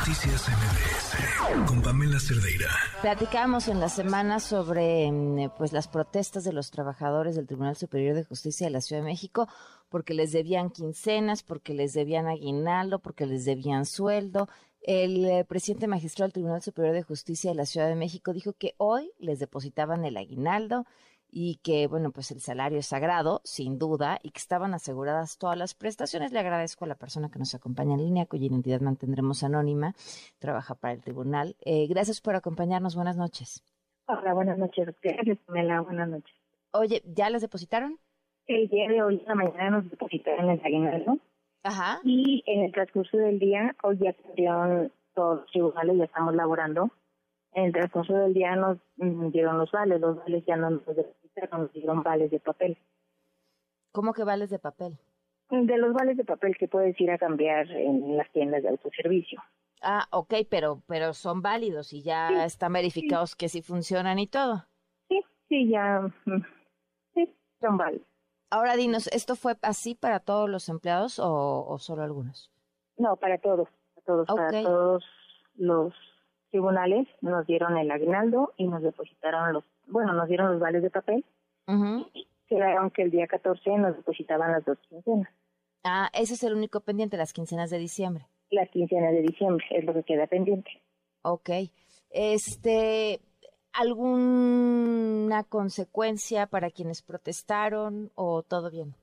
Noticias MBS con Pamela Cerdeira. Platicamos en la semana sobre mm, pues las protestas de los trabajadores del Tribunal Superior de Justicia de la Ciudad de México porque les debían quincenas, porque les debían aguinaldo, porque les debían sueldo. El eh, presidente magistrado del Tribunal Superior de Justicia de la Ciudad de México dijo que hoy les depositaban el aguinaldo y que, bueno, pues el salario es sagrado, sin duda, y que estaban aseguradas todas las prestaciones. Le agradezco a la persona que nos acompaña en línea, cuya identidad mantendremos anónima, trabaja para el tribunal. Eh, gracias por acompañarnos. Buenas noches. Hola, buenas noches. Gracias, Pamela. Buenas noches. Oye, ¿ya las depositaron? El día de hoy, en la mañana, nos depositaron el aguinaldo. Ajá. Y en el transcurso del día, hoy ya salieron todos los tribunales, ya estamos laborando. En el transcurso del día nos mm, dieron los vales, los vales ya no nos depositaron, nos dieron vales de papel. ¿Cómo que vales de papel? De los vales de papel que puedes ir a cambiar en las tiendas de autoservicio. Ah, ok, pero, pero son válidos y ya Sí, están verificados que sí funcionan y todo. Sí, sí, ya. mm, Sí, son vales. Ahora dinos, ¿esto fue así para todos los empleados o, o solo algunos? No, para todos, para todos, para todos los tribunales nos dieron el aguinaldo y nos depositaron los, bueno, nos dieron los vales de papel. Quedaron que el día 14 nos depositaban las dos quincenas. Ah, ese es el único pendiente, las quincenas de diciembre. Las quincenas de diciembre es lo que queda pendiente. Ok. Este, ¿alguna consecuencia para quienes protestaron o todo bien?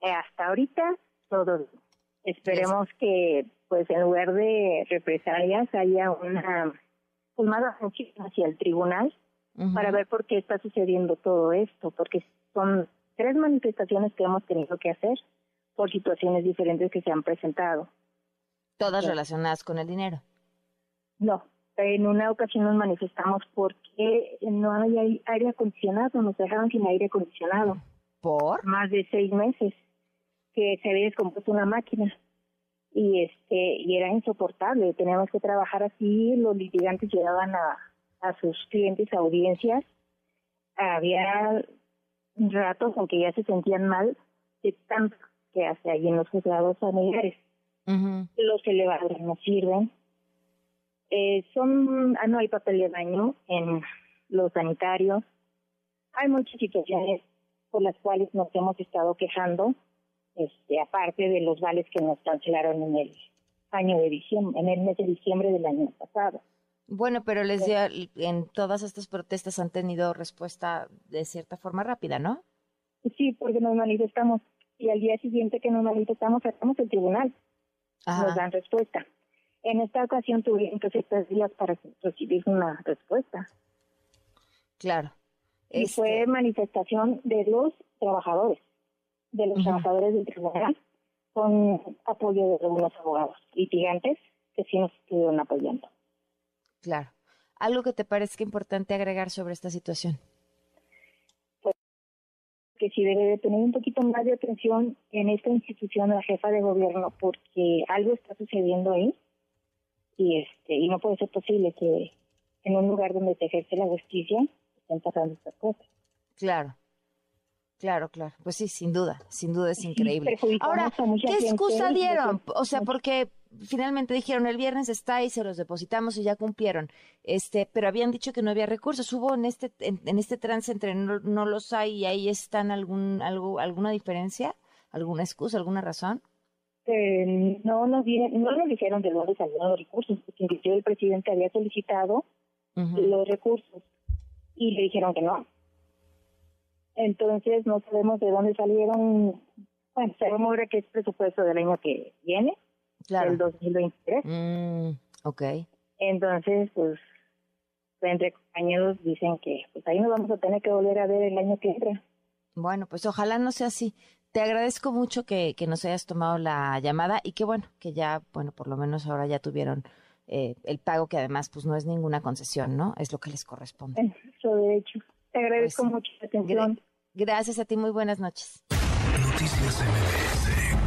Eh, hasta ahorita, todo bien. Esperemos que, pues, en lugar de represalias, haya una, pues, más hacia el tribunal Para ver por qué está sucediendo todo esto, porque son tres manifestaciones que hemos tenido que hacer por situaciones diferentes que se han presentado. Todas Sí. relacionadas con el dinero. No, en una ocasión nos manifestamos porque no hay ai- aire acondicionado, nos dejaron sin aire acondicionado, ¿Por? más de seis meses que se había descompuesto una máquina y este y era insoportable, teníamos que trabajar así, los litigantes llegaban a, a sus clientes audiencias, había ratos en que ya se sentían mal de tanto que hace ahí en los juzgados familiares los elevadores no sirven. Eh, son, ah, no hay papel de baño en los sanitarios. Hay muchas situaciones por las cuales nos hemos estado quejando, este, aparte de los vales que nos cancelaron en el año de diciembre, en el mes de diciembre del año pasado. Bueno, pero les dio, en todas estas protestas han tenido respuesta de cierta forma rápida, ¿no? Sí, porque nos manifestamos y al día siguiente que nos manifestamos sacamos el tribunal, nos Ajá. dan respuesta. En esta ocasión tuvieron que tres días para recibir una respuesta. Claro. y Este, fue manifestación de los trabajadores, de los trabajadores del tribunal, con apoyo de algunos abogados litigantes que sí nos estuvieron apoyando. Claro. ¿Algo que te parezca importante agregar sobre esta situación? Que sí debe de tener un poquito más de atención en esta institución la jefa de gobierno porque algo está sucediendo ahí y este y no puede ser posible que en un lugar donde se ejerce la justicia estén pasando estas cosas. Claro. Claro, claro. Pues sí, sin duda, sin duda es increíble. perjudicamos Ahora, ¿qué excusa dieron? O sea, porque finalmente dijeron el viernes está y se los depositamos y ya cumplieron. Este, pero habían dicho que no había recursos. ¿Hubo en este en, en este trance entre no, no los hay y ahí están algún algo alguna diferencia, alguna excusa, alguna razón? Eh, no nos no nos dijeron de dónde salieron los recursos, porque inclusive el presidente había solicitado los recursos y le dijeron que no. Entonces no sabemos de dónde salieron, bueno, sabemos ahora que es presupuesto del año que viene, Claro. del 2023. Mm, ok. Entonces, pues, entre compañeros dicen que pues ahí nos vamos a tener que volver a ver el año que entra. Bueno, pues ojalá no sea así. Te agradezco mucho que, que nos hayas tomado la llamada y que bueno, que ya, bueno, por lo menos ahora ya tuvieron eh, el pago que además pues no es ninguna concesión, ¿no? Es lo que les corresponde. En su derecho. Te agradezco Pues, mucho la atención. Gra- gracias a ti, muy buenas noches. Noticias MBS